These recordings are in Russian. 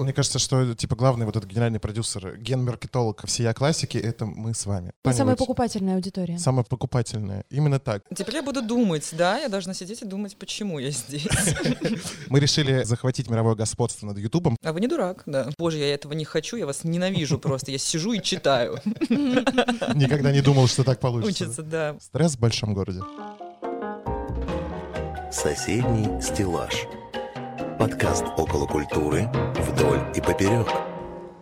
Мне кажется, что типа главный вот этот генеральный продюсер, ген-маркетолог всея классики, это мы с вами. Мы самая покупательная аудитория. Самая покупательная. Именно так. Теперь я буду думать, да, я должна сидеть и думать, почему я здесь. Мы решили захватить мировое господство над Ютубом. А вы не дурак, да. Боже, я этого не хочу, я вас ненавижу просто. Я сижу и читаю. Никогда не думал, что так получится. Учится, да. Стресс в большом городе. Соседний стеллаж. Подкаст около культуры вдоль и поперек.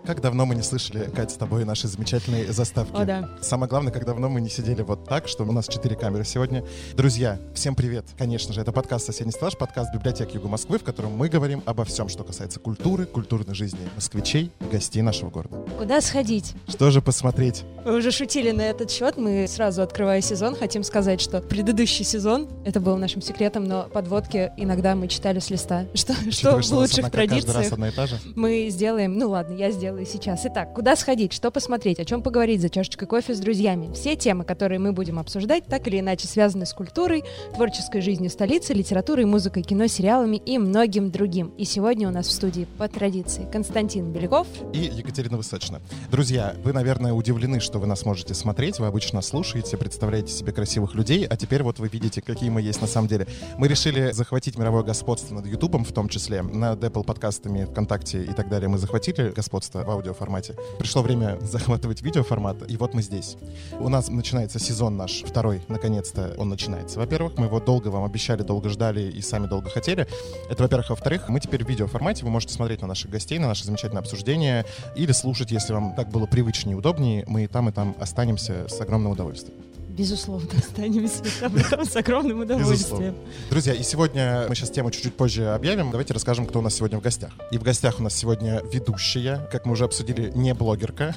Как давно мы не слышали, Кать, с тобой наши замечательные заставки. О, да. Самое главное, как давно мы не сидели вот так, что у нас четыре камеры сегодня. Друзья, всем привет. Конечно же, это подкаст «Соседний стеллаж», подкаст библиотеки Юга Москвы, в котором мы говорим обо всем, что касается культуры, культурной жизни москвичей и гостей нашего города. Куда сходить? Что же посмотреть? Мы уже шутили на этот счет. Мы сразу, открывая сезон, хотим сказать, что предыдущий сезон, это был нашим секретом, но подводки иногда мы читали с листа. Что, что Учитывая, в что лучших традициях одна и та же. мы сделаем. Ну ладно, я сделаю сейчас. Итак, куда сходить, что посмотреть, о чем поговорить за чашечкой кофе с друзьями. Все темы, которые мы будем обсуждать, так или иначе связаны с культурой, творческой жизнью столицы, литературой, музыкой, кино, сериалами и многим другим. И сегодня у нас в студии по традиции Константин Беляков. и Екатерина Высочина. Друзья, вы, наверное, удивлены, что вы нас можете смотреть. Вы обычно слушаете, представляете себе красивых людей, а теперь вот вы видите, какие мы есть на самом деле. Мы решили захватить мировое господство над Ютубом, в том числе, над Apple подкастами, ВКонтакте и так далее. Мы захватили господство в аудиоформате. Пришло время захватывать видеоформат, и вот мы здесь. У нас начинается сезон наш, второй, наконец-то он начинается. Во-первых, мы его долго вам обещали, долго ждали и сами долго хотели. Это, во-первых. Во-вторых, мы теперь в видеоформате, вы можете смотреть на наших гостей, на наше замечательное обсуждение или слушать, если вам так было привычнее и удобнее. Мы и там, и там останемся с огромным удовольствием. Безусловно, останемся там с огромным удовольствием. Друзья, и сегодня мы сейчас тему чуть-чуть позже объявим. Давайте расскажем, кто у нас сегодня в гостях. И в гостях у нас сегодня ведущая, как мы уже обсудили, не блогерка,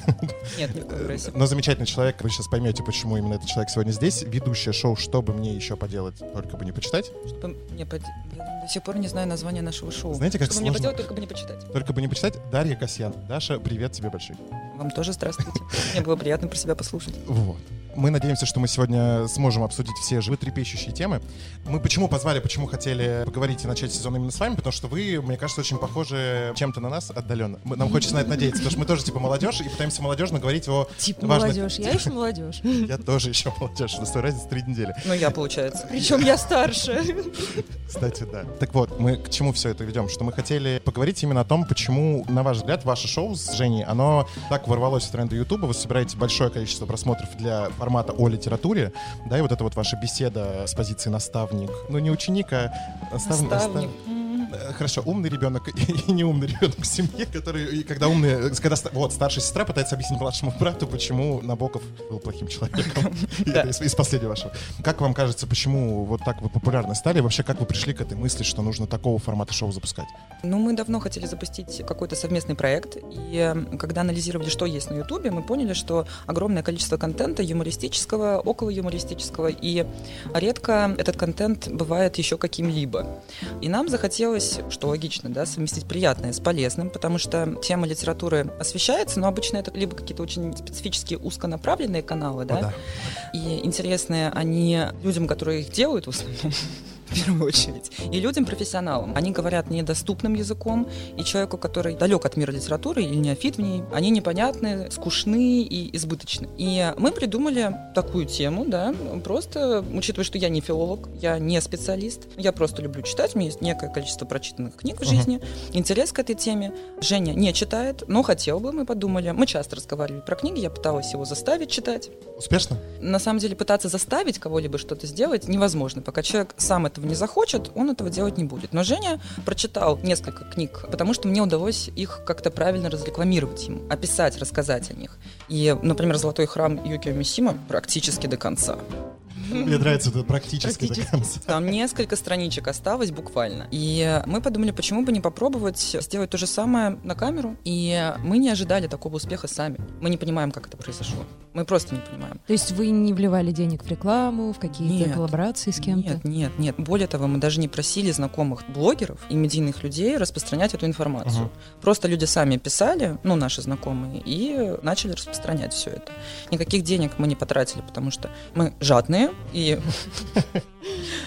Нет, в коем разе. но замечательный человек. Вы сейчас поймете, почему именно этот человек сегодня здесь. Ведущая шоу «Что бы мне еще поделать, только бы не почитать». Чтобы мне под- Я до сих пор не знаю название нашего шоу. Знаете, как Чтобы мне сложно? поделать, только бы не почитать. Только бы не почитать. Дарья Касьян. Даша, привет тебе большой. Вам тоже здравствуйте. Мне было приятно про себя послушать. Вот. Мы надеемся, что мы сегодня сможем обсудить все животрепещущие темы. Мы почему позвали, почему хотели поговорить и начать сезон именно с вами, потому что вы, мне кажется, очень похожи чем-то на нас отдаленно. Мы- Нам хочется на это надеяться, потому что мы тоже типа молодежь и пытаемся молодежно говорить о Типа важных... молодежь. Я еще молодежь. Я тоже еще молодежь, на свой разница три недели. Ну, я, получается. Причем я старше. Кстати, да. Так вот, мы к чему все это ведем? Что мы хотели поговорить именно о том, почему, на ваш взгляд, ваше шоу с Женей, оно так ворвалось в тренды Ютуба, вы собираете большое количество просмотров для формата о литературе, да, и вот эта вот ваша беседа с позиции наставник, ну не ученик, а настав- Наставник. настав- Э, Хорошо, умный ребенок и, неумный ребенок в семье, который, и когда умный, когда ста- вот старшая сестра пытается объяснить младшему брату, почему Набоков был плохим человеком. Из, последнего вашего. Как вам кажется, почему вот так вы популярны стали? Вообще, как вы пришли к этой мысли, что нужно такого формата шоу запускать? Ну, мы давно хотели запустить какой-то совместный проект, и э, когда анализировали, что есть на Ютубе, мы поняли, что огромное количество контента юмористического, около юмористического, и редко этот контент бывает еще каким-либо. И нам захотелось, что логично, да, совместить приятное с полезным, потому что тема литературы освещается, но обычно это либо какие-то очень специфические узконаправленные каналы, да, О, да. и интересные они людям, которые их делают в основном, в первую очередь, и людям профессионалам. Они говорят недоступным языком, и человеку, который далек от мира литературы или неофит в ней, они непонятны, скучны и избыточны. И мы придумали такую тему, да, просто, учитывая, что я не филолог, я не специалист, я просто люблю читать, у меня есть некое количество прочитанных книг в жизни, интерес к этой теме. Женя не читает, но хотел бы, мы подумали. Мы часто разговаривали про книги, я пыталась его заставить читать, Успешно? на самом деле пытаться заставить кого-либо что-то сделать невозможно. Пока человек сам этого не захочет, он этого делать не будет. Но Женя прочитал несколько книг, потому что мне удалось их как-то правильно разрекламировать ему, описать, рассказать о них. И, например, «Золотой храм» Юкио Мисима практически до конца. Мне нравится это практически до Практически. конца. Там несколько страничек осталось буквально. И мы подумали, почему бы не попробовать сделать то же самое на камеру. И мы не ожидали такого успеха сами. Мы не понимаем, как это произошло. Мы просто не понимаем. То есть вы не вливали денег в рекламу, в какие-то коллаборации с кем-то? Нет, нет, нет. Более того, мы даже не просили знакомых блогеров и медийных людей распространять эту информацию. Ага. Просто люди сами писали, ну, наши знакомые, и начали распространять все это. Никаких денег мы не потратили, потому что мы жадные, и Ну,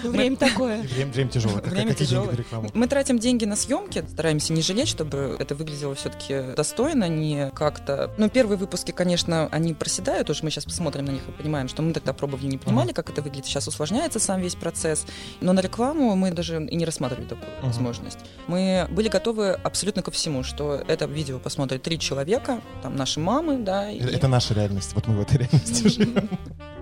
Время такое. Время, время тяжелое. Как- Время тяжелое. Мы тратим деньги на съемки, стараемся не жалеть, чтобы это выглядело все-таки достойно, не как-то... Ну, первые выпуски, конечно, они проседают, уже мы сейчас посмотрим на них и понимаем, что мы тогда пробовали, не понимали, как это выглядит. Сейчас усложняется сам весь процесс. Но на рекламу мы даже и не рассматривали такую возможность. Мы были готовы абсолютно ко всему, что это видео посмотрит три человека, там наши мамы, да. и- Это наша реальность. Вот мы в этой реальности живем.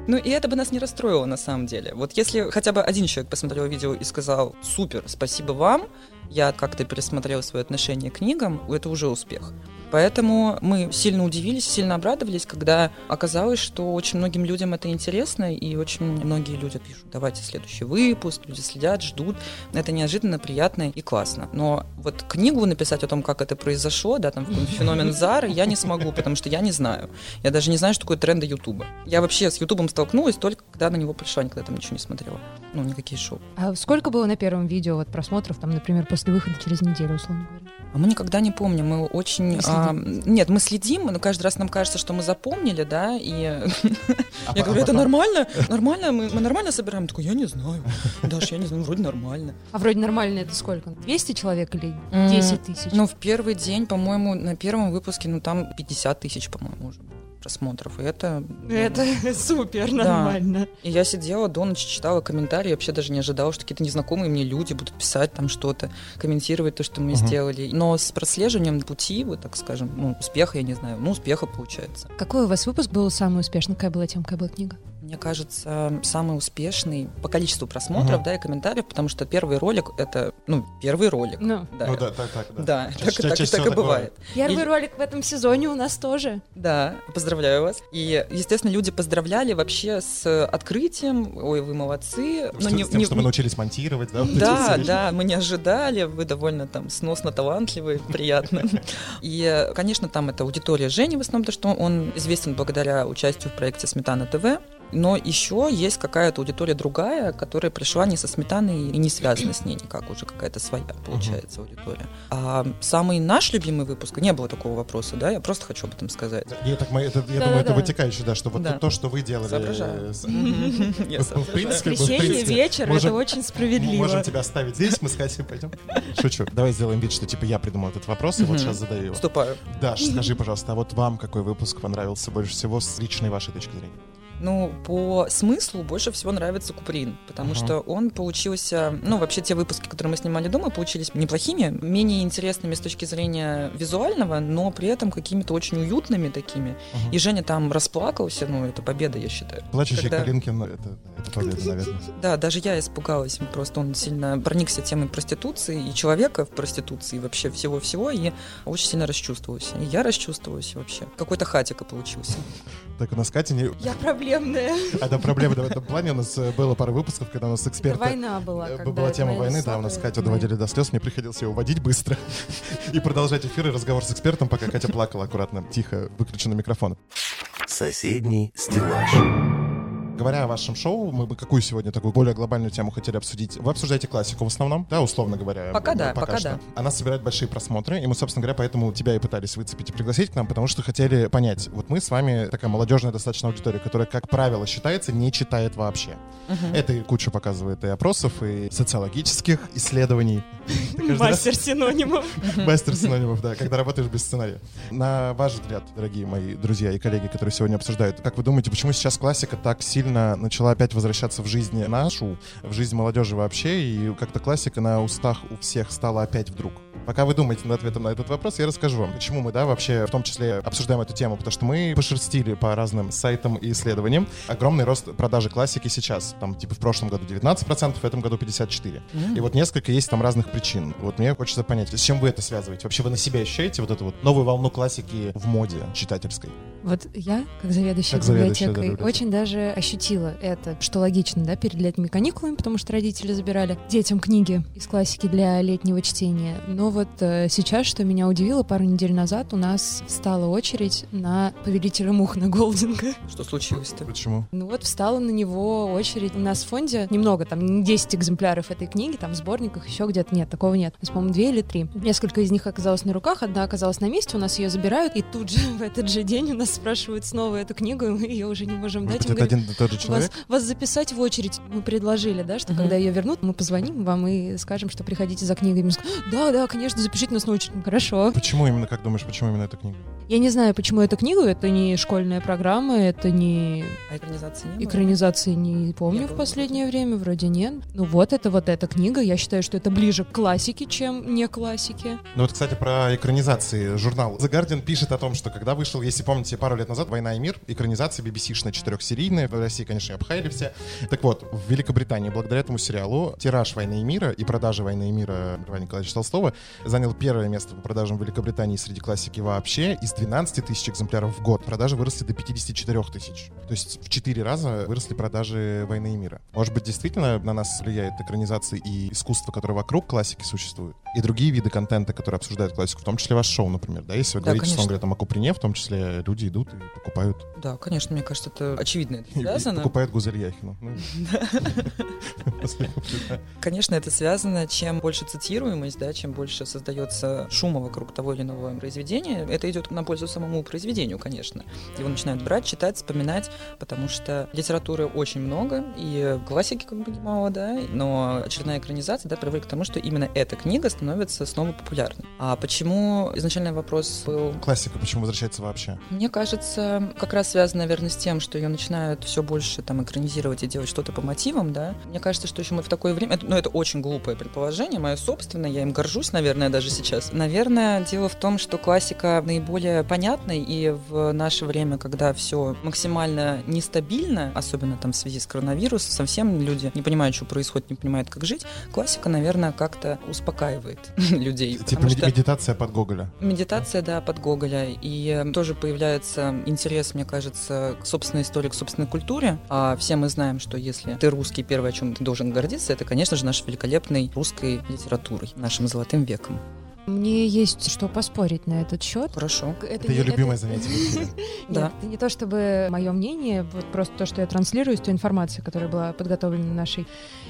ну и это бы нас не расстроило на самом деле. Вот если хотя бы один человек посмотрел видео и сказал «Супер, спасибо вам», я как-то пересмотрел свое отношение к книгам, это уже успех. Поэтому мы сильно удивились, сильно обрадовались, когда оказалось, что очень многим людям это интересно, и очень многие люди пишут, давайте следующий выпуск, люди следят, ждут. Это неожиданно, приятно и классно. Но вот книгу написать о том, как это произошло, да, там феномен Зары, я не смогу, потому что я не знаю. Я даже не знаю, что такое тренды Ютуба. Я вообще с Ютубом столкнулась только когда на него пришла, никогда там ничего не смотрела. Ну, никакие шоу. А сколько было на первом видео вот просмотров, там, например, после выхода через неделю, условно говоря? А мы никогда не помним, мы очень... А, нет, мы следим, но каждый раз нам кажется, что мы запомнили, да, и А я говорю, а это потом- нормально, нормально, мы, нормально собираем? Такой, я не знаю. Даша, я не знаю, вроде нормально. А вроде нормально это сколько? 200 человек или М, 10 тысяч? Ну, в первый день, по-моему, на первом выпуске, ну, там 50 тысяч, по-моему, уже просмотров, и это... ну, это супер Да. нормально. И я сидела до ночи, читала комментарии, вообще даже не ожидала, что какие-то незнакомые мне люди будут писать там что-то, комментировать то, что мы Мгм. сделали. Но с прослеживанием пути, вот так скажем, ну, успеха, я не знаю, ну, успеха получается. Какой у вас выпуск был самый успешный? Какая была тема, какая была книга? Мне кажется, самый успешный по количеству просмотров, Мгм. да, и комментариев, потому что первый ролик — это, ну, первый ролик. Ну, Да, Ну да, так, так, да. Да, Чаще- так, так- чаще так всего и так бывает. первый И- ролик в этом сезоне у нас тоже. Да, поздравляю вас. И, естественно, люди поздравляли вообще с открытием. Ой, вы молодцы. Что- Но не- с тем, не- что мы научились монтировать, да? Да, да, мы не ожидали, вы довольно там сносно талантливый, приятно. И, конечно, там это аудитория Жени в основном, потому что он известен благодаря участию в проекте «Сметана ТВ». Но еще есть какая-то аудитория другая, которая пришла не со сметаной и не связана с ней никак, уже какая-то своя, получается, аудитория. А самый наш любимый выпуск, не было такого вопроса, да, я просто хочу об этом сказать. Не, так мы, это, я Да-да-да. думаю, это вытекающее, да, что вот Да. то, что вы делали... Соображаю. э, Я в- принципе, Воскресенье, вечер, это очень Мы справедливо. можем тебя оставить здесь, мы с Катей пойдем. Шучу. Давай сделаем вид, что типа я придумал этот вопрос, и вот сейчас задаю его. Вступаю. Даш, скажи, пожалуйста, а вот вам какой выпуск понравился больше всего с личной вашей точки зрения? Ну, по смыслу больше всего нравится Куприн, потому Ага. что он получился... Ну, вообще, те выпуски, которые мы снимали дома, получились неплохими, менее интересными с точки зрения визуального, но при этом какими-то очень уютными такими. Мгм. И Женя там расплакался, ну, это победа, я считаю. Плачущий когда- Калинкин, ну, это, это победа, наверное. Да, даже я испугалась, просто он сильно проникся темой проституции и человека в проституции, и вообще всего-всего, и очень сильно расчувствовался. И я расчувствовалась вообще. Какой-то хатика получился. Так, у нас Катя не... Я проблемная. Это проблема в этом плане. У нас э, было пару выпусков, когда у нас Это эксперты... война была. Э, когда Была это тема войны, да, у нас Катю доводили до слез, мне приходилось ее уводить быстро и продолжать эфир и разговор с экспертом, пока Катя плакала аккуратно, тихо, выключенный микрофон. Соседний стеллаж. Говоря о вашем шоу, мы бы какую сегодня такую более глобальную тему хотели обсудить? Вы обсуждаете классику в основном, да, условно говоря? Пока э, да, пока что. да. Она собирает большие просмотры, и мы, собственно говоря, поэтому тебя и пытались выцепить и пригласить к нам, потому что хотели понять. Вот мы с вами такая молодежная достаточно аудитория, которая, как правило, считается, не читает вообще. Мгм. Это и куча показывает и опросов, и социологических исследований. Мастер синонимов. Мастер синонимов, да, когда работаешь без сценария. На ваш взгляд, дорогие мои друзья и коллеги, которые сегодня обсуждают, как вы думаете, почему сейчас классика так сильно начала опять возвращаться в жизнь нашу, в жизнь молодежи вообще, и как-то классика на устах у всех стала опять вдруг? Пока вы думаете над ответом на этот вопрос, я расскажу вам, почему мы, да, вообще в том числе обсуждаем эту тему, потому что мы пошерстили по разным сайтам и исследованиям огромный рост продажи классики сейчас. Там, типа, в прошлом году 19%, в этом году 54%. М. И вот несколько есть там разных причин. Вот мне хочется понять, с чем вы это связываете? Вообще вы на себя ощущаете вот эту вот новую волну классики в моде читательской? Вот я, как заведующая Как заведующая, да, библиотекой, библиотекой. очень даже ощутила это, что логично, да, перед летними каникулами, потому что родители забирали детям книги из классики для летнего чтения. Но вот э, сейчас, что меня удивило, пару недель назад у нас стала очередь на «Повелителя мух» на Голдинга. Что случилось-то? Почему? Ну вот встала на него очередь. У нас в фонде немного, там не 10 экземпляров этой книги, там в сборниках еще где-то нет, такого нет. У нас, по-моему, две или три. Несколько из них оказалось на руках, одна оказалась на месте, у нас ее забирают, и тут же в этот же день у нас спрашивают снова эту книгу, и мы ее уже не можем дать. Может это говорим, один и тот же вас, человек? вас записать в очередь. Мы предложили, да, что Мгм. когда ее вернут, мы позвоним вам и скажем, что приходите за скажем, Да, да, конечно, запишите нас на очередь. Хорошо. Почему именно, как думаешь, почему именно эта книга? Я не знаю, почему эту книгу. Это не школьная программа, это не А экранизации не было? экранизации, не помню Не в было последнее время, вроде нет. Ну вот это вот эта книга. Я считаю, что это ближе к классике, чем не классике. Ну вот, кстати, про экранизации. Журнал The Guardian пишет о том, что когда вышел, если помните, пару лет назад «Война и мир», экранизация BBC-шная четырехсерийная, в России, конечно, обхаяли все. Так вот, в Великобритании благодаря этому сериалу тираж «Войны и мира» и продажи «Войны и мира» Льва Николаевича Толстого занял первое место по продажам в Великобритании среди классики вообще. Из 12 тысяч экземпляров в год продажи выросли до 54 тысяч. То есть в 4 раза выросли продажи «Войны и мира». Может быть, действительно на нас влияет экранизация и искусство, которое вокруг классики существует, и другие виды контента, которые обсуждают классику, в том числе ваше шоу, например, да? Если вы Да, говорите, конечно. условно говоря, там о Куприне, в том числе люди идут и покупают, Да, конечно, мне кажется, это очевидно это и- и связано. покупают Гузель Яхину. Ну. Конечно, это связано, чем больше цитируемость, да, чем больше создается шума вокруг того или иного произведения, это идет на пользу самому произведению, конечно. Его начинают брать, читать, вспоминать, потому что литературы очень много, и классики как бы немало, да, но очередная экранизация, да, приводит к тому, что именно эта книга становится снова популярной. А почему изначальный вопрос был Классика почему возвращается вообще? мне кажется, как раз связано, наверное, с тем, что ее начинают все больше там экранизировать и делать что-то по мотивам, да. Мне кажется, что еще мы в такое время, ну, это очень глупое предположение, мое собственное, я им горжусь, наверное, даже сейчас. Наверное, дело в том, что классика наиболее понятна, и в наше время, когда все максимально нестабильно, особенно там в связи с коронавирусом, совсем люди не понимают, что происходит, не понимают, как жить, классика, наверное, как-то успокаивает людей. Типа мед- что- медитация под Гоголя. Медитация, да, под Гоголя. И э, тоже появляется интерес, мне кажется, к собственной истории, к собственной культуре. А все мы знаем, что если ты русский, первое, о чем ты должен гордиться, это, конечно же, нашей великолепной русской литературой, нашим золотым веком. Мне есть что поспорить на этот счет. Хорошо. Это ее любимое занятие. в эфире. Да. Это не то чтобы мое мнение, вот просто то, что я транслирую, из той информации, которая была подготовлена нашей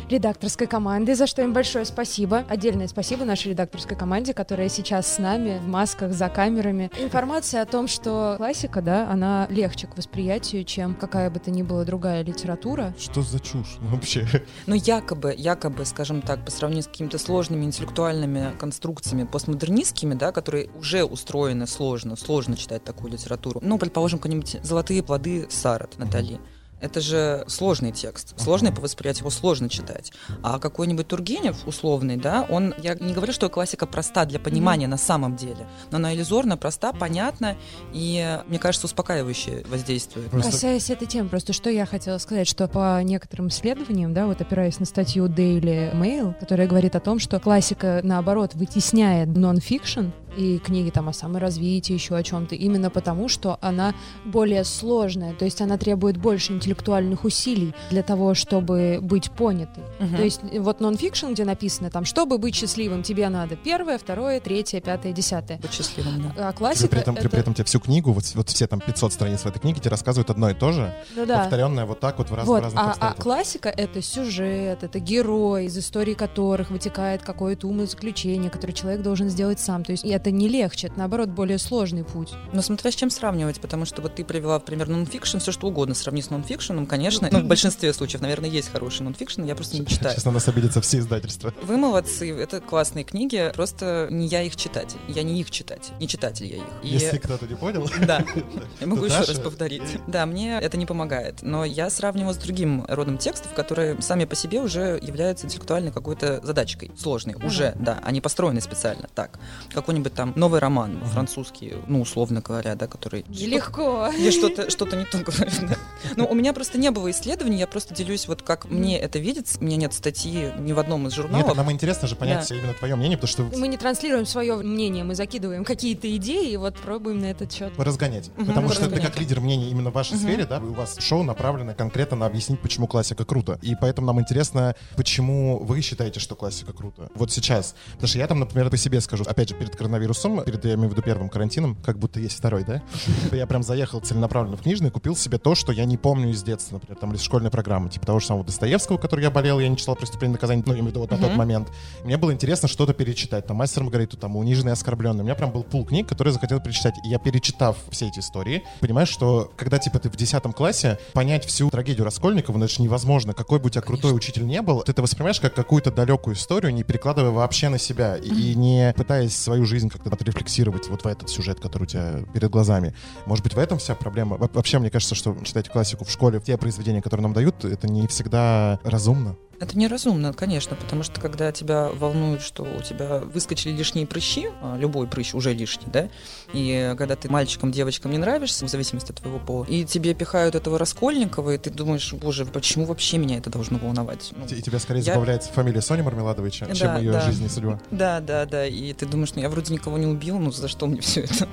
редакторской командой, за что им большое спасибо. Отдельное спасибо нашей редакторской команде, которая сейчас с нами в масках за камерами. Информация о том, что классика, да, она легче к восприятию, чем какая бы то ни была другая литература. Что за чушь ну, вообще? Но якобы, якобы, скажем так, по сравнению с какими-то сложными интеллектуальными конструкциями постмодернистскими, да, которые уже устроены сложно, сложно читать такую литературу. Ну, предположим, какие-нибудь «Золотые плоды» Сарат Натали. Это же сложный текст, сложный по восприятию, его сложно читать. А какой-нибудь Тургенев, условный, да, он, я не говорю, что классика проста для понимания на самом деле, но она иллюзорно проста, понятна и, мне кажется, успокаивающе воздействует. Просто- Касаясь этой темы, просто что я хотела сказать, что по некоторым исследованиям, да, вот опираясь на статью Daily Mail, которая говорит о том, что классика, наоборот, вытесняет нон-фикшн и книги там о саморазвитии, еще о чем-то, именно потому, что она более сложная, то есть она требует больше интеллектуальных усилий для того, чтобы быть понятой. Мгм. То есть э, вот нон-фикшн, где написано там, чтобы быть счастливым, тебе надо первое, второе, третье, пятое, десятое. Быть счастливым, да. А классика при этом, это... при этом тебе всю книгу, вот, вот все там 500 страниц в этой книге, тебе рассказывают одно и то же, ну, да. повторенное вот так вот в, раз- в Вот, разных а, а классика — это сюжет, это герой, из истории которых вытекает какое-то умное заключение, которое человек должен сделать сам. То есть и это не легче, это, наоборот, более сложный путь. Но смотря с чем сравнивать, потому что вот ты привела в пример нонфикшн, все что угодно сравни с нонфикшеном, конечно. Ну, в большинстве случаев, наверное, есть хороший нонфикшн, я просто не читаю. Сейчас на нас обидятся все издательства. Вы молодцы, это классные книги, просто не я их читатель, я не их читатель, не читатель я их. И- Если кто-то не понял. Да, я могу еще раз повторить. Да, мне это не помогает, но я сравниваю с другим родом текстов, которые сами по себе уже являются интеллектуальной какой-то задачкой, сложной, уже, да, они построены специально так. Какой-нибудь там новый роман французский, ну, условно говоря, да, который... Нелегко. Я что-то что не то говорю. да. Ну, у меня просто не было исследований, я просто делюсь вот как мне это видится. У меня нет статьи ни в одном из Нет, журналов. нам интересно же понять Да. именно твое мнение, потому что Мы не транслируем свое мнение, мы закидываем какие-то идеи и вот пробуем на этот счет. разгонять. Мгм, Потому что ты разгонять. как лидер мнений именно в вашей Мгм. сфере, да, у вас шоу направлено конкретно на объяснить, почему классика круто. И поэтому нам интересно, почему вы считаете, что классика круто. Вот сейчас. Потому что я там, например, по себе скажу, опять же, перед коронавирусом, перед, я имею в виду, первым карантином, как будто есть второй, да? Я прям заехал целенаправленно в книжный, купил себе то, что я не помню из детства, например, там, из школьной программы, типа того же самого Достоевского, который я болел, я не читал «Преступление наказание», ну, я имею в виду вот на тот момент. Мне было интересно что-то перечитать, там, «Мастер Маргариту», там, «Униженный и оскорбленный». У меня прям был пул книг, которые я захотел перечитать. И я, перечитав все эти истории, понимаешь, что когда, типа, ты в 10 классе, понять всю трагедию Раскольникова, ну, это же невозможно. Какой бы у тебя крутой учитель не был, ты это воспринимаешь как какую-то далекую историю, не перекладывая вообще на себя и, и не пытаясь свою жизнь как-то отрефлексировать вот в этот сюжет, который у тебя перед глазами. Может быть, в этом вся проблема? Во- Вообще, мне кажется, что читать классику в школе, те произведения, которые нам дают, это не всегда разумно. Это неразумно, конечно, потому что когда тебя волнует, что у тебя выскочили лишние прыщи, а любой прыщ уже лишний, да, и когда ты мальчикам, девочкам не нравишься, в зависимости от твоего пола, и тебе пихают этого Раскольникова, и ты думаешь, боже, почему вообще меня это должно волновать? Ну, И тебя скорее Я- забавляет фамилия Сони Мармеладовой, чем, Да, чем ее да. жизнь и судьба. Да, да, да. И ты думаешь, ну я вроде никого не убил, ну за что мне все это?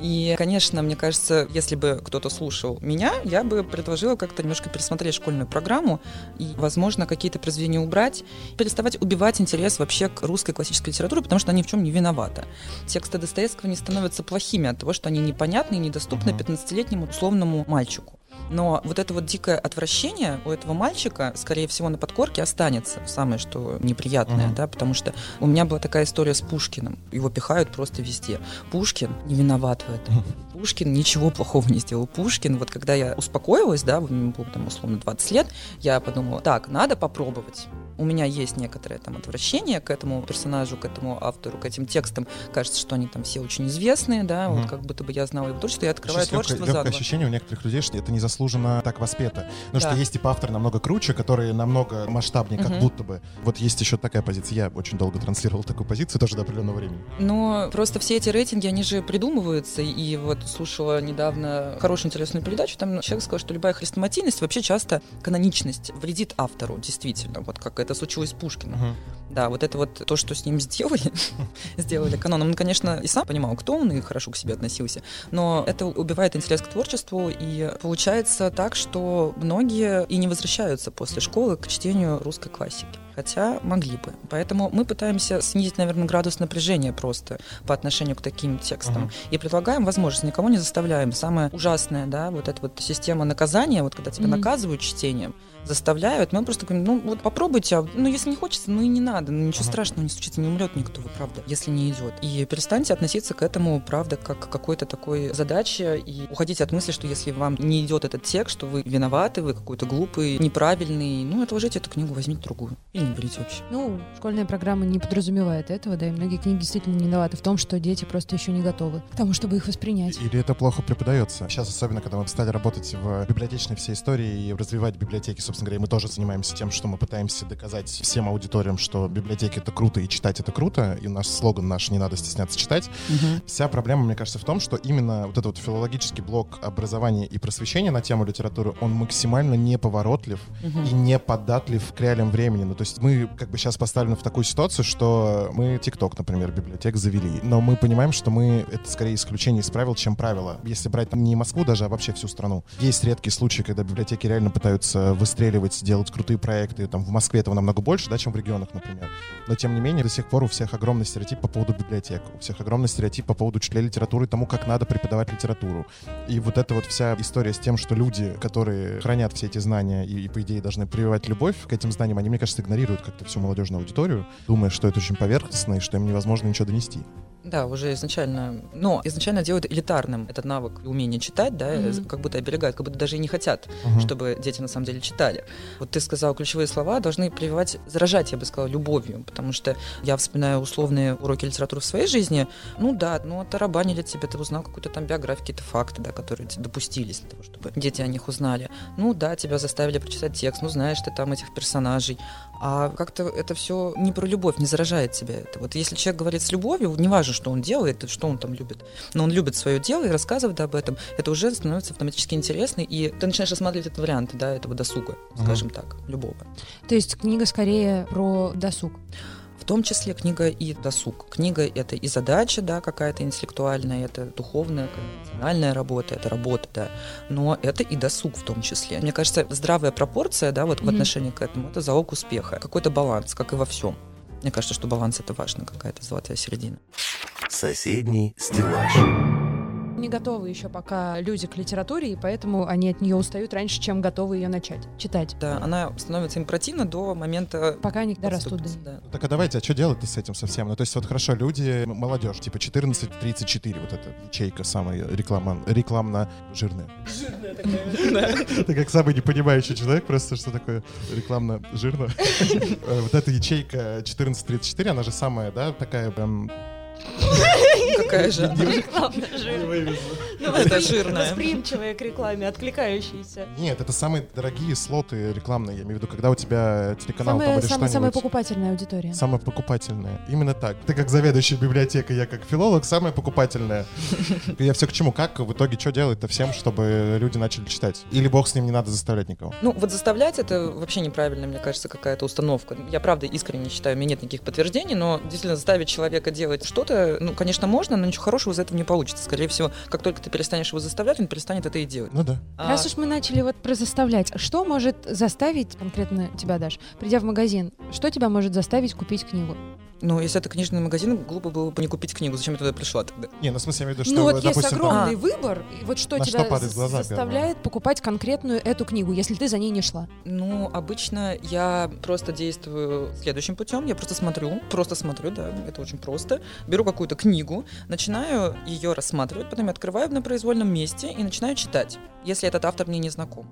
И, конечно, мне кажется, если бы кто-то слушал меня, я бы предложила как-то немножко пересмотреть школьную программу и, возможно, какие-то произведения убрать, переставать убивать интерес вообще к русской классической литературе, потому что она ни в чем не виновата. Тексты Достоевского не становятся плохими от того, что они непонятны и недоступны Мгм. 15-летнему условному мальчику. Но вот это вот дикое отвращение у этого мальчика, скорее всего, на подкорке останется, самое что неприятное, Мгм. да, потому что у меня была такая история с Пушкиным. Его пихают просто везде. Пушкин не виноват в этом. Пушкин ничего плохого не сделал. Пушкин, вот когда я успокоилась, да, мне было там условно 20 лет, я подумала, так, надо попробовать. У меня есть некоторое там отвращение к этому персонажу, к этому автору, к этим текстам. Кажется, что они там все очень известные, да, Мгм. вот как будто бы я знала его творчество, я открываю Сейчас легкое, творчество легкое заново. ощущение у некоторых людей, что это незаслуженно так воспето. Ну, что Да. есть типа авторы намного круче, которые намного масштабнее, как Мгм. будто бы. Вот есть еще такая позиция. Я очень долго транслировал такую позицию, тоже до определенного времени. Но просто все эти рейтинги, они же придумываются. И вот слушала недавно хорошую интересную передачу, там человек сказал, что любая хрестоматийность, вообще часто каноничность вредит автору, действительно. Вот как это случилось с Пушкиным. Да, вот это вот то, что с ним сделали, сделали каноном. Он, конечно, и сам понимал, кто он, и хорошо к себе относился. Но это убивает интерес к творчеству, и получается так, что многие и не возвращаются после школы к чтению русской классики. Хотя могли бы. Поэтому мы пытаемся снизить, наверное, градус напряжения просто по отношению к таким текстам. Мгм. И предлагаем возможность, никого не заставляем. Самое ужасное, да, вот эта вот система наказания, вот когда тебя Мгм. наказывают чтением, заставляют, мы просто говорим, ну вот попробуйте, а, ну если не хочется, ну и не надо, ну ничего Ага. страшного не случится, не умрет никто, вы правда, если не идет. И перестаньте относиться к этому, правда, как к какой-то такой задаче, и уходите от мысли, что если вам не идет этот текст, что вы виноваты, вы какой-то глупый, неправильный, ну отложите эту книгу, возьмите другую. Или не берите вообще. Ну, школьная программа не подразумевает этого, да, и многие книги действительно не виноваты в том, что дети просто еще не готовы к тому, чтобы их воспринять. Или это плохо преподается. Сейчас, особенно, когда мы стали работать в библиотечной всей истории и развивать библиотеки, собственно говоря, и мы тоже занимаемся тем, что мы пытаемся доказать всем аудиториям, что библиотеки — это круто, и читать — это круто, и наш слоган наш «Не надо стесняться читать». Вся проблема, мне кажется, в том, что именно вот этот вот филологический блок образования и просвещения на тему литературы, он максимально неповоротлив Мгм. и не податлив к реалиям времени. Ну, то есть мы как бы сейчас поставлены в такую ситуацию, что мы ТикТок, например, библиотек завели, но мы понимаем, что мы это скорее исключение из правил, чем правило. Если брать не Москву даже, а вообще всю страну. Есть редкие случаи, когда библиотеки реально пытаются выстреливать, делать крутые проекты. Там в Москве этого намного больше, да, чем в регионах, например. Но тем не менее, до сих пор у всех огромный стереотип по поводу библиотек, у всех огромный стереотип по поводу учителя литературы, тому, как надо преподавать литературу. И вот эта вот вся история с тем, что люди, которые хранят все эти знания и, и, по идее, должны прививать любовь к этим знаниям, они, мне кажется, игнорируют как-то всю молодежную аудиторию, думая, что это очень поверхностно и что им невозможно ничего донести. Да, уже изначально, но изначально делают элитарным этот навык умение читать, да, Мгм. как будто оберегают, как будто даже и не хотят, Мгм. чтобы дети на самом деле читали. Вот ты сказал, ключевые слова должны прививать, заражать, я бы сказала, любовью, потому что я вспоминаю условные уроки литературы в своей жизни, ну да, ну оторабанили тебе, ты узнал какую-то там биографию, какие-то факты, да, которые допустились для того, чтобы дети о них узнали. Ну да, тебя заставили прочитать текст, ну знаешь ты там этих персонажей, а как-то это все не про любовь, не заражает тебя это. Вот если человек говорит с любовью, неважно, что он делает, и что он там любит, но он любит свое дело и рассказывает об этом, это уже становится автоматически интересно, и ты начинаешь рассматривать этот вариант, да, этого досуга, скажем так, любого. То есть книга скорее про досуг. В том числе книга и досуг. Книга — это и задача, да, какая-то интеллектуальная, это духовная, конвенциональная работа, это работа, да, но это и досуг в том числе. Мне кажется, здравая пропорция, да, вот в Мгм. отношении к этому, это залог успеха. Какой-то баланс, как и во всем. Мне кажется, что баланс — это важно, какая-то золотая середина. Соседний стеллаж. Не готовы еще пока люди к литературе, и поэтому они от нее устают раньше, чем готовы ее начать читать. Да, она становится им противна до момента Пока они дорастут да. Так а давайте, а что делать-то с этим совсем? Ну, то есть вот хорошо, люди, молодежь, типа 14-34, вот эта ячейка самая реклама, рекламно жирная. Жирная такая. Ты как самый непонимающий человек, просто что такое рекламно жирно. Э, Вот эта ячейка 14-34, она же самая, да, такая прям... Какая же Рекламно жирная. это жирная. Восприимчивая к рекламе, откликающаяся. Нет, это самые дорогие слоты рекламные, я имею в виду, когда у тебя телеканал там или самая, самая что-нибудь. покупательная аудитория. Самая покупательная. Именно так. Ты как заведующий библиотекой, я как филолог, самая покупательная. Я все к чему? Как в итоге что делать-то всем, чтобы люди начали читать? Или бог с ним, не надо заставлять никого? Ну, вот заставлять это вообще неправильно, мне кажется, какая-то установка. Я правда искренне считаю, у меня нет никаких подтверждений, но действительно заставить человека делать что-то, ну, конечно, можно, но ничего хорошего из этого не получится. Скорее всего, как только ты перестанешь его заставлять, он перестанет это и делать. Ну да. А, Раз уж мы начали вот про заставлять, что может заставить конкретно тебя, Даш, придя в магазин, что тебя может заставить купить книгу? Ну, если это книжный магазин, глупо было бы не купить книгу. Зачем я туда пришла тогда? Не, ну в смысле, я имею в виду, что, ну вот есть допустим, там- огромный А. выбор, и вот что На тебя что глаза заставляет покупать конкретную эту книгу, если ты за ней не шла? Ну, обычно я просто действую следующим путем. Я просто смотрю, просто смотрю, да, это очень просто. Беру какую-то книгу, начинаю ее рассматривать, потом я открываю на произвольном месте и начинаю читать, если этот автор мне не знаком.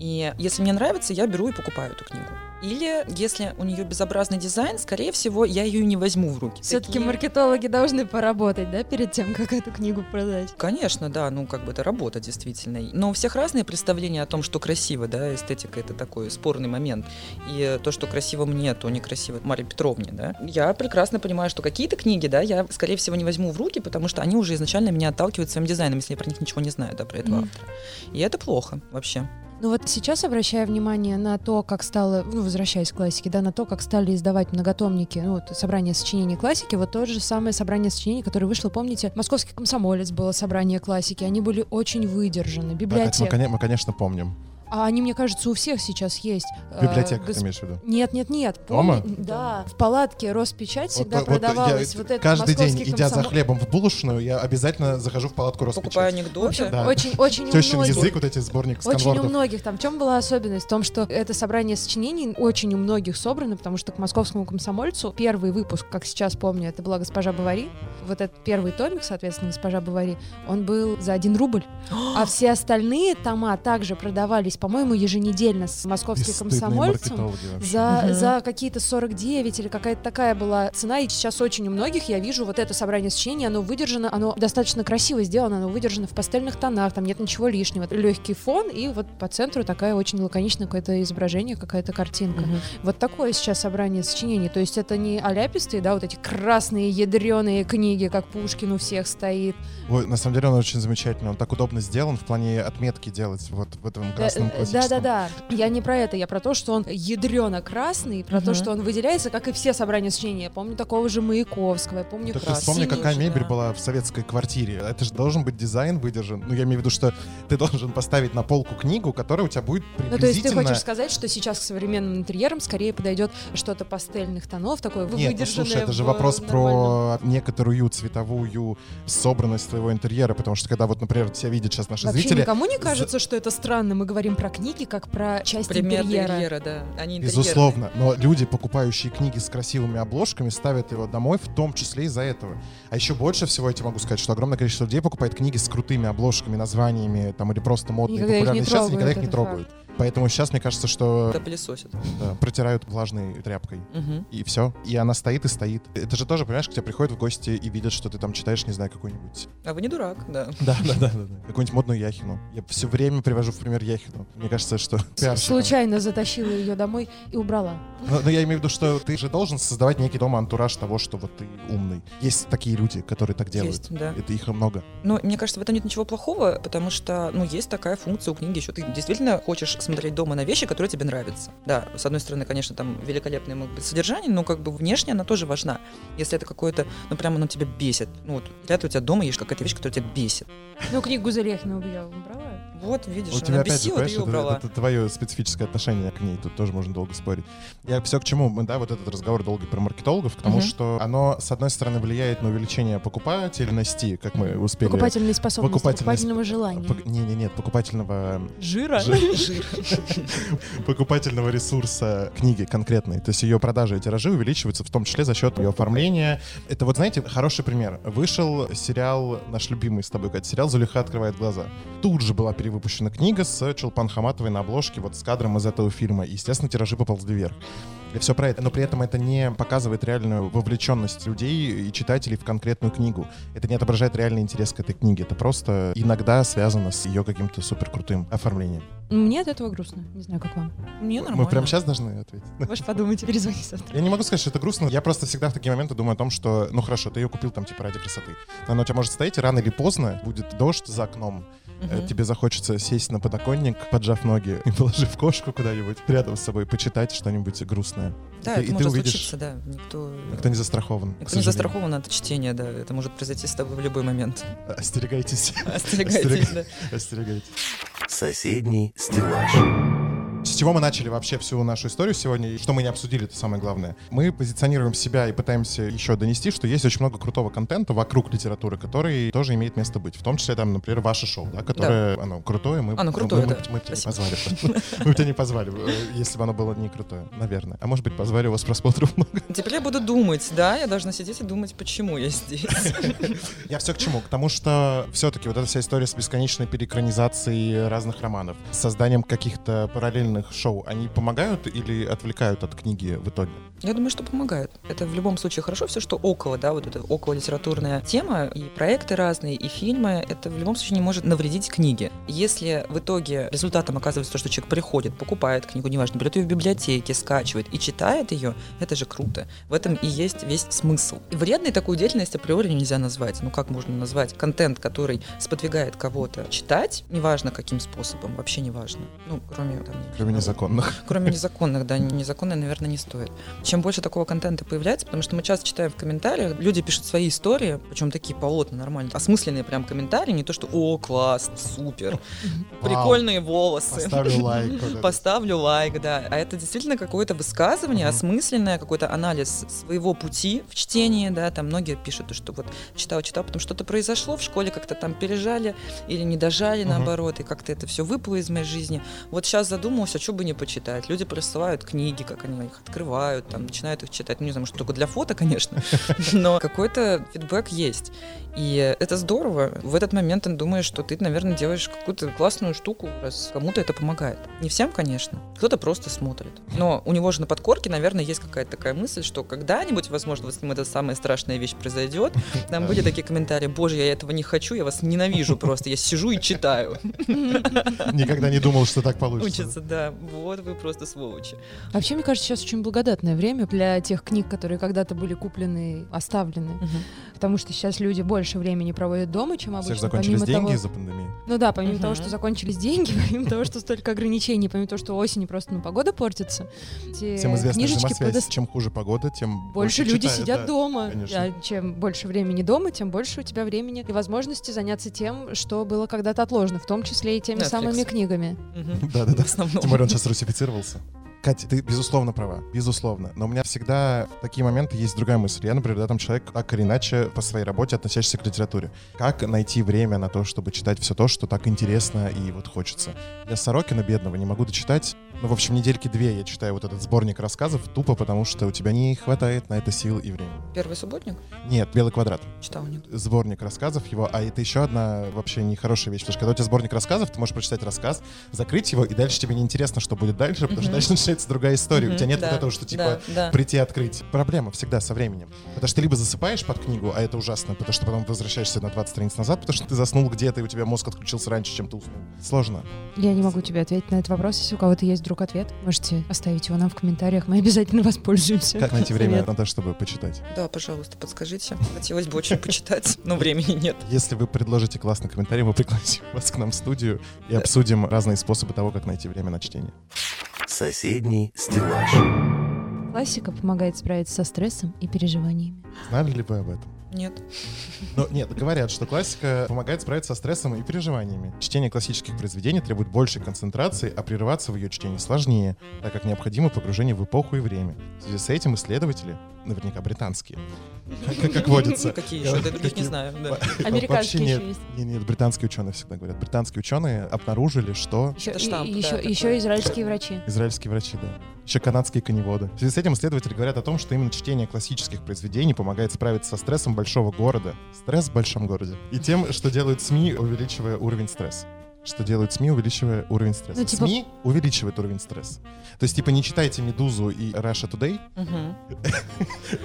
И если мне нравится, я беру и покупаю эту книгу. Или если у нее безобразный дизайн, скорее всего, я ее не возьму в руки. Все-таки Такие- маркетологи должны поработать, да, перед тем, как эту книгу продать. Конечно, да, ну как бы это работа действительно. Но у всех разные представления о том, что красиво, да, эстетика это такой спорный момент. И то, что красиво мне, то некрасиво Марье Петровне, да. Я прекрасно понимаю, что какие-то книги, да, я, скорее всего, не возьму в руки, потому что они уже изначально меня отталкивают своим дизайном, если я про них ничего не знаю, да, про этого Мгм. автора. И это плохо вообще. Ну вот сейчас, обращая внимание на то, как стало, ну, возвращаясь к классике, да, на то, как стали издавать многотомники, ну, вот, собрание сочинений классики, вот то же самое собрание сочинений, которое вышло, помните, «Московский комсомолец» было собрание классики, они были очень выдержаны, мы, библиотека. коне- мы, конечно, помним. А они, мне кажется, у всех сейчас есть. Э, Библиотека, гос- ты имеешь в виду? Нет, нет, нет. Дома? помни- Да, в палатке Роспечать всегда Вот- вот продавалась я вот каждый день, московский идя за комсомол. хлебом в булочную, я обязательно захожу в палатку Покупаю Роспечать. В общем, анекдоты. Да. очень, очень у Тещин многих. язык, вот эти сборник Очень у сканвордов. многих. Там в чем была особенность? В том, что это собрание сочинений очень у многих собрано, потому что к московскому комсомольцу первый выпуск, как сейчас помню, это была госпожа Бавари. Вот этот первый томик, соответственно, госпожа Бавари, он был за один рубль. А все остальные тома также продавались, по-моему, еженедельно с московским комсомольцем. За, Мгм. за какие-то 49 или какая-то такая была цена. И сейчас очень у многих я вижу вот это собрание сочинений, оно выдержано, оно достаточно красиво сделано, оно выдержано в пастельных тонах, там нет ничего лишнего. Легкий фон, и вот по центру такая очень лаконичная какое-то изображение, какая-то картинка. Мгм. Вот такое сейчас собрание сочинений. То есть это не аляпистые, да, вот эти красные ядреные книги, как Пушкин у всех стоит. Ой, на самом деле он очень замечательный. Он так удобно сделан в плане отметки делать вот в этом красном Да, классическом. да, да. Я не про это, я про то, что он ядрено красный, про то, Мгм. что он выделяется, как и все собрания сочинений. Я помню такого же Маяковского, я помню Так ты вспомни, какая же, мебель да. была в советской квартире. Это же должен быть дизайн выдержан. Ну, я имею в виду, что ты должен поставить на полку книгу, которая у тебя будет Ну, то есть ты приблизительно... хочешь сказать, что сейчас к современным интерьерам скорее подойдет что-то пастельных тонов, такое Нет, ну слушай, это же вопрос нормальном- про некоторую цветовую собранность твоего интерьера, потому что когда вот, например, тебя видят сейчас наши Вообще зрители, никому не кажется, что это странно? Мы говорим про книги как про часть Пример интерьера. интерьера, да. Они. Безусловно, но люди, покупающие книги с красивыми обложками, ставят его домой, в том числе из-за этого. А еще больше всего я тебе могу сказать, что огромное количество людей покупает книги с крутыми обложками, названиями, там, или просто модные, Никогда их не популярные сейчас, и никогда их не трогают. Поэтому сейчас, мне кажется, что Это пылесосит. да, протирают влажной тряпкой. Мгм. И все. И она стоит и стоит. Это же тоже, понимаешь, к тебе приходят в гости и видят, что ты там читаешь, не знаю, какой-нибудь... А вы не дурак, да. Да, да, да, да. да. Какую-нибудь модную Яхину. Я все время привожу в пример Яхину. Мне кажется, что... Случайно затащила ее домой и убрала. Но, но я имею в виду, что ты же должен создавать некий дома антураж того, что вот ты умный. Есть такие люди, которые так делают. Есть, да. Это их много. Но мне кажется, в этом нет ничего плохого, потому что, ну, есть такая функция у книги еще. Ты действительно хочешь смотреть дома на вещи, которые тебе нравятся. Да, с одной стороны, конечно, там великолепное может быть содержание, но как бы внешне она тоже важна. Если это какое-то, ну, прямо оно тебя бесит. Ну, вот, вряд ли у тебя дома есть какая-то вещь, которая тебя бесит. Ну, книгу Залехина я убрала. Вот, видишь, У она тебя опять же, бесила, ты понимаешь, ее это, убрала. это твое специфическое отношение к ней, тут тоже можно долго спорить. Я все к чему, мы, да, вот этот разговор долгий про маркетологов, к тому, Мгм. что оно, с одной стороны, влияет на увеличение покупательности, как мы успели... Покупательные способности, покупательного желания. Пок- Не, не, нет, покупательного Жира. Жи- покупательного ресурса книги конкретной. То есть ее продажи и тиражи увеличиваются в том числе за счет ее оформления. Это вот, знаете, хороший пример. Вышел сериал, наш любимый с тобой, Катя, сериал «Зулиха открывает глаза». Тут же была перевыпущена книга с Чулпан Хаматовой на обложке, вот с кадром из этого фильма. И, естественно, тиражи поползли вверх. И все про это. Но при этом это не показывает реальную вовлеченность людей и читателей в конкретную книгу. Это не отображает реальный интерес к этой книге. Это просто иногда связано с ее каким-то супер крутым оформлением. Мне от этого грустно. Не знаю, как вам. Мне нормально. Мы прямо сейчас должны ответить. Можешь подумать и перезвонить завтра. Я не могу сказать, что это грустно. Я просто всегда в такие моменты думаю о том, что, ну хорошо, ты ее купил там типа ради красоты. Но она у тебя может стоять, и рано или поздно будет дождь за окном. Мгм. Тебе захочется сесть на подоконник, поджав ноги и положив кошку куда-нибудь рядом с собой, почитать что-нибудь грустное. Да, ты- это и ты может увидишь- случиться, да. Никто, Никто не застрахован. никто не застрахован от чтения, да. Это может произойти с тобой в любой момент. Остерегайтесь. Остерегайтесь, да. Остерегайтесь. Соседний стеллаж. С чего мы начали вообще всю нашу историю сегодня, и что мы не обсудили, это самое главное. Мы позиционируем себя и пытаемся еще донести, что есть очень много крутого контента вокруг литературы, который тоже имеет место быть. В том числе, там, например, ваше шоу, да, которое, оно крутое. Мы, Оно крутое, мы, мы, да. мы бы тебя не позвали. Мы тебя не позвали, если бы оно было не крутое, наверное. А может быть, позвали, у вас просмотров много. Теперь я буду думать, да, я должна сидеть и думать, почему я здесь. Я все к чему? К тому, что все-таки вот эта вся история с бесконечной переэкранизацией разных романов, с созданием каких-то параллельных шоу, они помогают или отвлекают от книги в итоге? Я думаю, что помогает. Это в любом случае хорошо. Все, что около, да, вот это около литературная тема, и проекты разные, и фильмы, это в любом случае не может навредить книге. Если в итоге результатом оказывается то, что человек приходит, покупает книгу, неважно, берет ее в библиотеке, скачивает и читает ее, это же круто. В этом и есть весь смысл. И вредной такую деятельность априори нельзя назвать. Ну как можно назвать контент, который сподвигает кого-то читать, неважно каким способом, вообще неважно. Ну, кроме там, Кроме незаконных. Кроме незаконных, да, незаконные, наверное, не стоит. Чем больше такого контента появляется, потому что мы часто читаем в комментариях, люди пишут свои истории, причем такие полотна нормальные, осмысленные прям комментарии, не то что «О, класс, супер, прикольные волосы». Поставлю лайк. Поставлю лайк, да. А это действительно какое-то высказывание, осмысленное, какой-то анализ своего пути в чтении, да, там многие пишут, что вот читал, читал, потом что-то произошло в школе, как-то там пережали или не дожали, наоборот, и как-то это все выпало из моей жизни. Вот сейчас задумался, что бы не почитать. Люди присылают книги, как они их открывают, там, начинают их читать. Ну, не знаю, может, только для фото, конечно, но какой-то фидбэк есть. И это здорово. В этот момент ты думаешь, что ты, наверное, делаешь какую-то классную штуку, раз кому-то это помогает. Не всем, конечно. Кто-то просто смотрит. Но у него же на подкорке, наверное, есть какая-то такая мысль, что когда-нибудь, возможно, вот с ним эта самая страшная вещь произойдет. Там были такие комментарии, боже, я этого не хочу, я вас ненавижу просто, я сижу и читаю. Никогда не думал, что так получится. Учится, да. Вот вы просто сволочи. Вообще, мне кажется, сейчас очень благодатное время для тех книг, которые когда-то были куплены, оставлены. Потому что сейчас люди больше времени проводят дома, чем У обычно. всех закончились помимо деньги того- из-за пандемии. Ну да, помимо Мгм. того, что закончились деньги, помимо того, что столько ограничений, помимо того, что осенью просто ну, погода портится. Всем известна книжечки подос- Чем хуже погода, тем Больше люди читают, сидят да. дома. конечно. А чем больше времени дома, тем больше у тебя времени и возможности заняться тем, что было когда-то отложено, в том числе и теми Netflix. самыми книгами. Да-да-да. В основном. Тем более он сейчас русифицировался. Катя, ты безусловно права, безусловно. Но у меня всегда в такие моменты есть другая мысль. Я, например, да, там человек так или иначе по своей работе относящийся к литературе. Как найти время на то, чтобы читать все то, что так интересно и вот хочется? Я Сорокина бедного не могу дочитать. Ну, в общем, недельки две я читаю вот этот сборник рассказов тупо, потому что у тебя не хватает на это сил и времени. Первый субботник Нет, «Белый квадрат». читал нет. сборник рассказов его, а это еще одна вообще нехорошая вещь, потому что когда у тебя сборник рассказов, ты можешь прочитать рассказ, закрыть его, и дальше тебе неинтересно, что будет дальше, потому что дальше начинается другая история. У тебя нет да, вот этого, что типа да, да. прийти открыть. Проблема всегда со временем. Потому что ты либо засыпаешь под книгу, а это ужасно, потому что потом возвращаешься на 20 страниц назад, потому что ты заснул где-то, и у тебя мозг отключился раньше, чем ты уснул. Сложно. Я не могу тебе ответить на этот вопрос. Если у кого-то есть вдруг ответ, можете оставить его нам в комментариях. Мы обязательно воспользуемся. Как найти время Совет. на то, чтобы почитать? Да, пожалуйста, подскажите. Хотелось бы очень почитать, но времени нет. Если вы предложите классный комментарий, мы пригласим вас к нам в студию и обсудим разные способы того, как найти время на чтение. Соседний стеллаж. Классика помогает справиться со стрессом и переживаниями. Знали ли вы об этом? Нет. Но нет, говорят, что классика помогает справиться со стрессом и переживаниями. Чтение классических произведений требует большей концентрации, а прерываться в ее чтении сложнее, так как необходимо погружение в эпоху и время. В связи с этим исследователи, наверняка британские, как, как водится. Какие еще? Да, других не знаю. да. Американские еще нет. есть. Нет, нет, британские ученые всегда говорят. Британские ученые обнаружили, что Еще, Это штамп, да, еще, такой. еще израильские врачи. израильские врачи, да. Еще канадские коневоды. В связи с этим исследователи говорят о том, что именно чтение классических произведений помогает справиться со стрессом большого города. Стресс в большом городе. И тем, что делают СМИ, увеличивая уровень стресса. Что делают СМИ, увеличивая уровень стресса. Ну, типа- СМИ увеличивает уровень стресса. То есть, типа, не читайте «Медузу» и «Russia Today».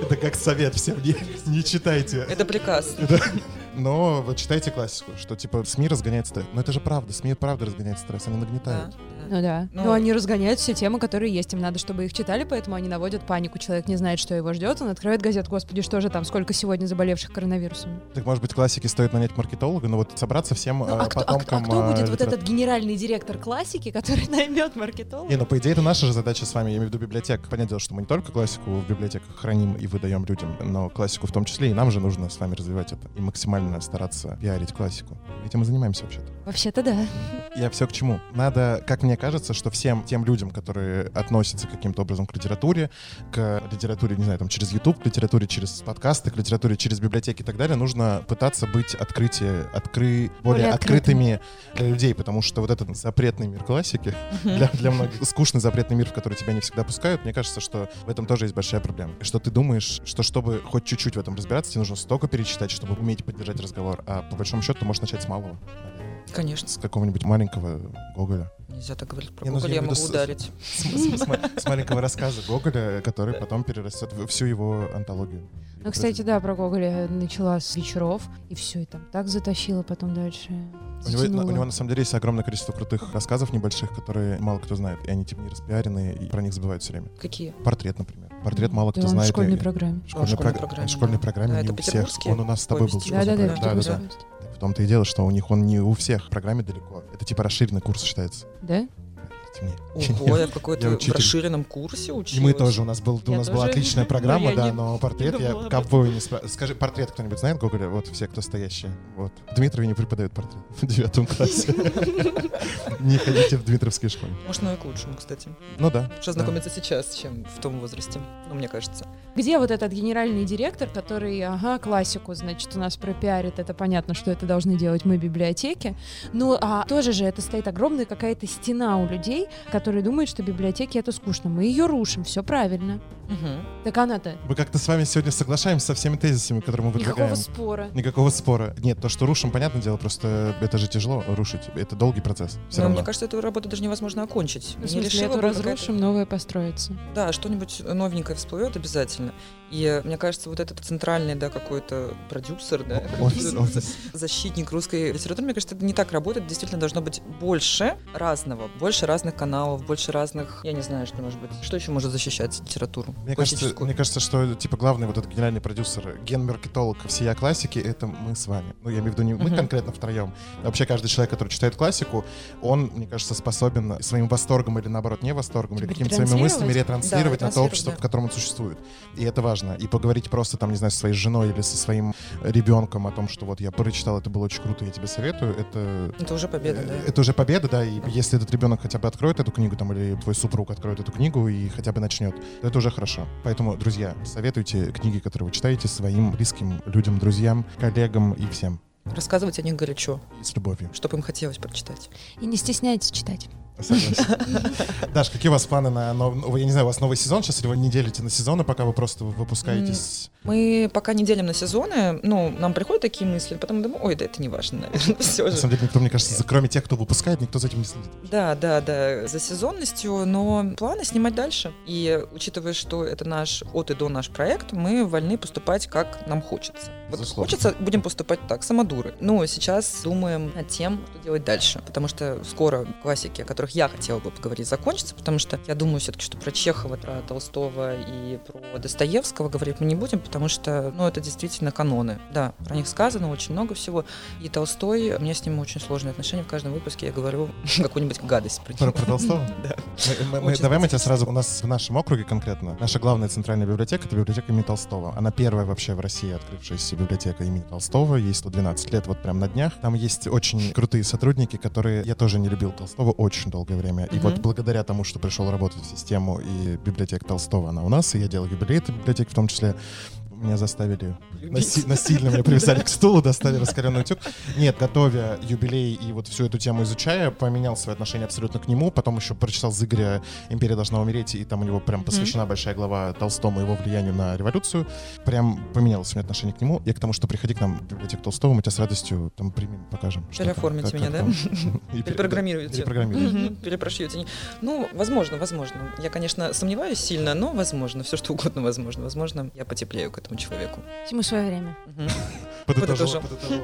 Это как совет всем, не, не читайте. Это приказ. Но вот читайте классику, что, типа, СМИ разгоняет стресс. Но это же правда, СМИ правда разгоняет стресс, они нагнетают. да. Ну да. Ну- Но они разгоняют все темы, которые есть. Им надо, чтобы их читали, поэтому они наводят панику. Человек не знает, что его ждет. Он открывает газету. Господи, что же там? Сколько сегодня заболевших коронавирусом? Так, может быть, классике стоит нанять маркетолога, но вот собраться всем Ну, э, а, кто, а кто- а потомкам... кто э, будет вот литературы. этот генеральный директор классики, который наймет маркетолога? Не, ну по идее это наша же задача с вами, я имею в виду библиотек. Понятное дело, что мы не только классику в библиотеках храним и выдаем людям, но классику в том числе, и нам же нужно с вами развивать это и максимально стараться пиарить классику. Этим мы занимаемся вообще-то. Вообще-то да. Я все к чему. Надо, как мне кажется, что всем тем людям, которые относятся каким-то образом к литературе, к литературе, не знаю, там, через YouTube, к литературе через подкасты, к литературе через библиотеки и так далее, нужно пытаться быть открытие, откры, более, Более открытыми для людей, потому что вот этот запретный мир классики, для, для многих скучный запретный мир, в который тебя не всегда пускают, мне кажется, что в этом тоже есть большая проблема. Что ты думаешь, что чтобы хоть чуть-чуть в этом разбираться, тебе нужно столько перечитать, чтобы уметь поддержать разговор, а по большому счету ты можешь начать с малого, наверное. Конечно. с какого-нибудь маленького Гоголя. Нельзя так говорить про Не, ну, Гоголя, я могу с- ударить. С, с- с ма- с маленького рассказа Гоголя, который потом перерастет всю его антологию. Ну, кстати, да, про Гоголя начала с вечеров, и все, и там так затащила потом дальше. У него, у него на самом деле есть огромное количество крутых рассказов небольших, которые мало кто знает, и они типа не распиаренные, и про них забывают все время. Какие? Портрет, например. Портрет мало кто Да, он знает. в школьной программе. в школьной, школьной прог- программе, в школьной да. программе Да, не это у всех. Он у нас с тобой был. Да, да, да, да, да, том-то и дело, что у них он не у всех в программе далеко. Это типа расширенный курс считается. Да? Мне. Ого, я в какой-то расширенном курсе училась. И мы тоже, у нас, был, у нас была отличная Но программа, да, но портрет я кого не Скажи, портрет кто-нибудь знает Гоголя? Вот все, кто стоящие. Вот. Дмитрове не преподают портрет в девятом классе. Не ходите в Дмитровские школы. Может, оно и к лучшему, кстати. Ну да. Что знакомиться сейчас, чем в том возрасте. Ну, мне кажется. Где вот этот генеральный директор, который, ага, классику, значит, у нас пропиарит, это понятно, что это должны делать мы, библиотеки. Ну, а тоже же это стоит огромная какая-то стена у людей, которые думают, что библиотеки это скучно. Мы ее рушим, все правильно. Мгм. Так она-то, Мы как-то с вами сегодня соглашаемся со всеми тезисами, которые мы никакого выдвигаем. спора. Никакого спора. Нет, то, что рушим, понятное дело, просто это же тяжело рушить. Это долгий процесс. Все Но равно. мне кажется, эту работу даже невозможно окончить. Ну, в Не смысле, решила эту разрушим, новое построится. Да, что-нибудь новенькое всплывет обязательно. И э, мне кажется, вот этот центральный, да, какой-то продюсер, да, Офис, офис. защитник русской литературы, мне кажется, это не так работает. Действительно должно быть больше разного, больше разных каналов, больше разных, я не знаю, что может быть. Что еще может защищать литературу? Мне кажется, мне кажется, что типа главный вот этот генеральный продюсер, ген-маркетолог всея классики, это мы с вами. Ну, я имею в виду не мы конкретно втроем. а Вообще каждый человек, который читает классику, он, мне кажется, способен своим восторгом или наоборот не восторгом, или какими-то своими мыслями ретранслировать Да, на то общество, да. в котором он существует. И это важно. И поговорить просто там, не знаю, со своей женой или со своим ребенком о том, что вот я прочитал, это было очень круто, я тебе советую, это Это уже победа, да. Э, Это уже победа, да, и если этот ребенок хотя бы откроет эту книгу, там, или твой супруг откроет эту книгу и хотя бы начнет, то это уже хорошо. Поэтому, друзья, советуйте книги, которые вы читаете своим близким людям, друзьям, коллегам и всем. Рассказывать о них горячо, И с любовью. чтобы им хотелось прочитать. И не стесняйтесь читать. Согласен. Даш, какие у вас планы на новый, я не знаю, у вас новый сезон сейчас, или вы не делите на сезоны, пока вы просто выпускаетесь? Мы пока не делим на сезоны, ну, нам приходят такие мысли, потом думаю, ой, да это не важно, наверное, все На же. самом деле, никто, мне кажется, за- кроме тех, кто выпускает, никто за этим не следит. Да, да, да, за сезонностью, но планы снимать дальше. И учитывая, что это наш от и до наш проект, мы вольны поступать, как нам хочется. Вот хочется, будем поступать так, самодуры. Но сейчас думаем над тем, что делать дальше, потому что скоро классики, о которых я хотела бы поговорить, закончится, потому что я думаю все-таки, что про Чехова, про Толстого и про Достоевского говорить мы не будем, потому что, ну, это действительно каноны. Да, про них сказано очень много всего. И Толстой, у меня с ним очень сложные отношения. В каждом выпуске я говорю какую-нибудь гадость про него. про Толстого? Да. Мы- мы- давай мы тебя сразу... У нас в нашем округе конкретно, наша главная центральная библиотека — это библиотека имени Толстого. Она первая вообще в России открывшаяся библиотека имени Толстого. Ей 112 лет, вот прям на днях. Там есть очень крутые сотрудники, которые... Я тоже не любил Толстого очень долгое время. И Мгм. вот благодаря тому, что пришел работать в систему и библиотека Толстого, она у нас, и я делал юбилей этой библиотеки в том числе, меня заставили наси- насильно меня привязали к стулу, достали раскаленный утюг. Нет, готовя юбилей и вот всю эту тему изучая, поменял свое отношение абсолютно к нему. Потом еще прочитал Зыгоря «Империя должна умереть», и там у него прям посвящена большая глава Толстому и его влиянию на революцию. Прям поменялось у меня отношение к нему. И к тому, что приходи к нам в библиотеку Толстого, мы тебя с радостью там примем, покажем. Переоформите меня, да? Перепрограммируете. Перепрограммируете. Перепрошьете. Ну, возможно, возможно. Я, конечно, сомневаюсь сильно, но возможно. Все что угодно возможно. Возможно, я потеплею к этому человеку. Всему свое время. Подытожила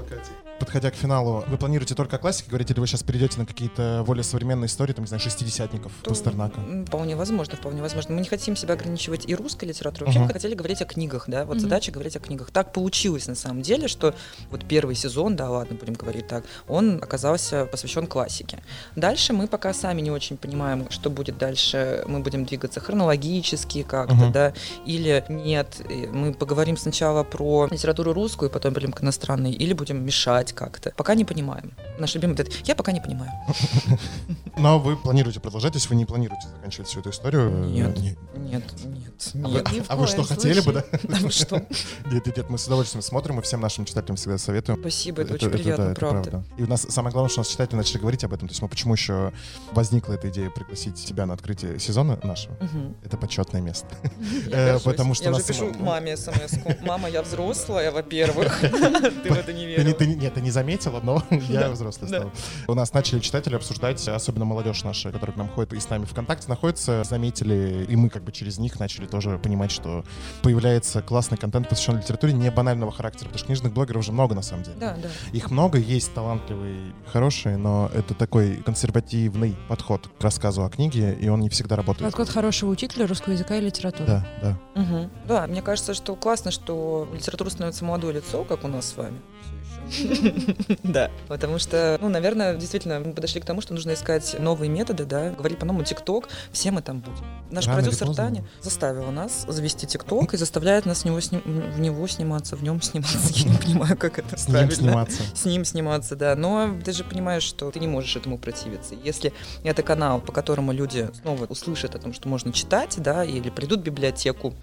Катя. Подходя к финалу, вы планируете только о классике говорить, или вы сейчас перейдете на какие-то более современные истории, там, не знаю, шестидесятников, То, Пастернака? м, Вполне возможно, вполне возможно. Мы не хотим себя ограничивать и русской литературой. Вообще Мгм. мы хотели говорить о книгах, да. Вот Мгм. задача говорить о книгах. Так получилось на самом деле, что вот первый сезон, да, ладно, будем говорить так, он оказался посвящен классике. Дальше мы пока сами не очень понимаем, что будет дальше. Мы будем двигаться хронологически как-то, Мгм. да, или нет. Мы поговорим сначала про литературу русскую, потом перейдем к иностранной, или будем мешать как-то. Пока не понимаем. Наш любимый этот, я пока не понимаю. Но вы планируете продолжать, то есть вы не планируете заканчивать всю эту историю? Нет. Не- Нет, нет, А вы, нет. А вы что, хотели бы, да? Да вы что? Нет, нет, нет, мы с удовольствием смотрим и всем нашим читателям всегда советуем. Спасибо, это, очень приятно, правда. И у нас самое главное, что у нас читатели начали говорить об этом. То есть мы почему еще возникла эта идея пригласить тебя на открытие сезона нашего? Это почетное место. Э, потому что я уже пишу маме смс. Мама, я взрослая, во-первых. Ты в это не верила. нет, ты не заметила, но я взрослый стал. У нас начали читатели обсуждать, особенно молодежь наша, которая к нам ходит и с нами ВКонтакте находится, заметили, и мы как бы через них начали тоже понимать, что появляется классный контент, посвященный литературе не банального характера, потому что книжных блогеров уже много на самом деле. Да, да. Их много, есть талантливые, хорошие, но это такой консервативный подход к рассказу о книге, и он не всегда работает. Подход хорошего учителя русского языка и литературы. Да, да. Мгм. Да, мне кажется, что классно, что литература становится молодое лицо, как у нас с вами. Да, потому что, ну, наверное, действительно, мы подошли к тому, что нужно искать новые методы, да, говорить по-новому ТикТок, все мы там будем. Наш продюсер. Таня заставила нас завести ТикТок и заставляет нас в него, сним- в него сниматься, в нем сниматься. Я не понимаю, как это С ним сниматься. с ним сниматься, да. Но ты же понимаешь, что ты не можешь этому противиться. Если это канал, по которому люди снова услышат о том, что можно читать, да, или придут в библиотеку,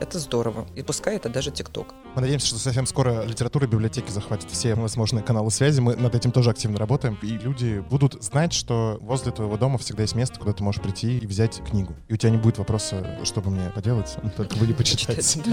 это здорово. И пускай это даже ТикТок. Мы надеемся, что совсем скоро литература и библиотеки захватят все возможные каналы связи. Мы над этим тоже активно работаем. И люди будут знать, что возле твоего дома всегда есть место, куда ты можешь прийти и взять книгу. И у тебя не будет вопроса, что бы мне поделать, только вы не почитать.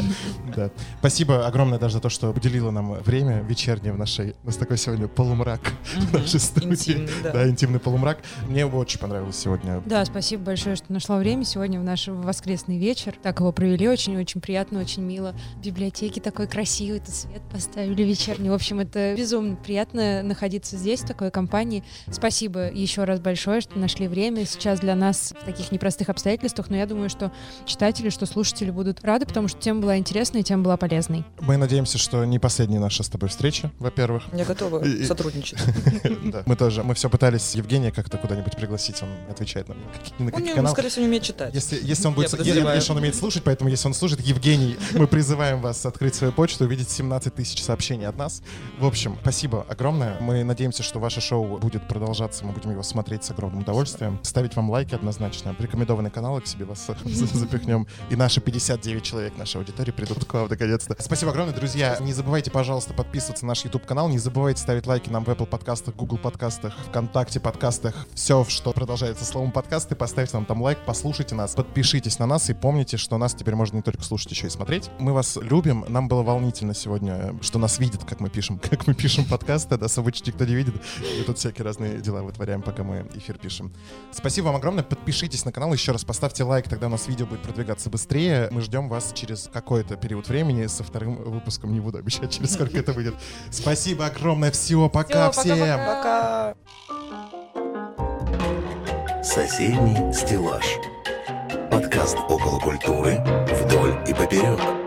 Да. Спасибо огромное даже за то, что уделила нам время вечернее в нашей... У нас такой сегодня полумрак в нашей студии. Да, интимный полумрак. Мне очень понравилось сегодня. Да, спасибо большое, что нашла время сегодня в наш воскресный вечер. Так его провели очень-очень приятно, очень мило. В библиотеке такой красивый, тут свет поставили вечерний. В общем, это безумно приятно находиться здесь, в такой компании. Спасибо еще раз большое, что нашли время сейчас для нас в таких непростых обстоятельствах. Но я думаю, что читатели, что слушатели будут рады, потому что тема была интересной, тема была полезной. Мы надеемся, что не последняя наша с тобой встреча, во-первых. Я готова И- и- сотрудничать. Да. Мы тоже, мы все пытались Евгения как-то куда-нибудь пригласить, он отвечает нам на какие- на Он, каналы. скорее всего, не умеет читать. Если, если он будет, если он умеет слушать, поэтому если он слушает, Евгений, мы призываем вас открыть свою почту, увидеть 17 тысяч сообщений от нас. В общем, спасибо огромное. Мы надеемся, что ваше шоу будет продолжаться, мы будем его смотреть с огромным удовольствием. Ставить вам лайки однозначно. Рекомендованные каналы к себе вас запихнем. И наши 59 человек нашей аудитории придут к вам наконец-то. Спасибо огромное, друзья. Не забывайте, пожалуйста, подписываться на наш YouTube-канал. Не забывайте ставить лайки нам в Apple подкастах, Google подкастах, ВКонтакте подкастах. Все, что продолжается словом подкасты, поставьте нам там лайк, послушайте нас, подпишитесь на нас и помните, что нас теперь можно не только слушать, еще и смотреть. Мы вас любим. Нам было волнительно сегодня, что нас видят, как мы пишем, как мы пишем подкасты. Нас обычно никто не видит. И тут всякие разные дела вытворяем, пока мы эфир пишем. Спасибо вам огромное. Подпишитесь на канал. Еще раз поставьте лайк, тогда у нас видео будет продвигаться быстрее. Мы ждем вас через какой-то период времени. Со вторым выпуском не буду обещать, через сколько это выйдет. Спасибо огромное. Всего пока Всё, всем. Пока. Соседний стеллаж. Подкаст около культуры вдоль и поперек.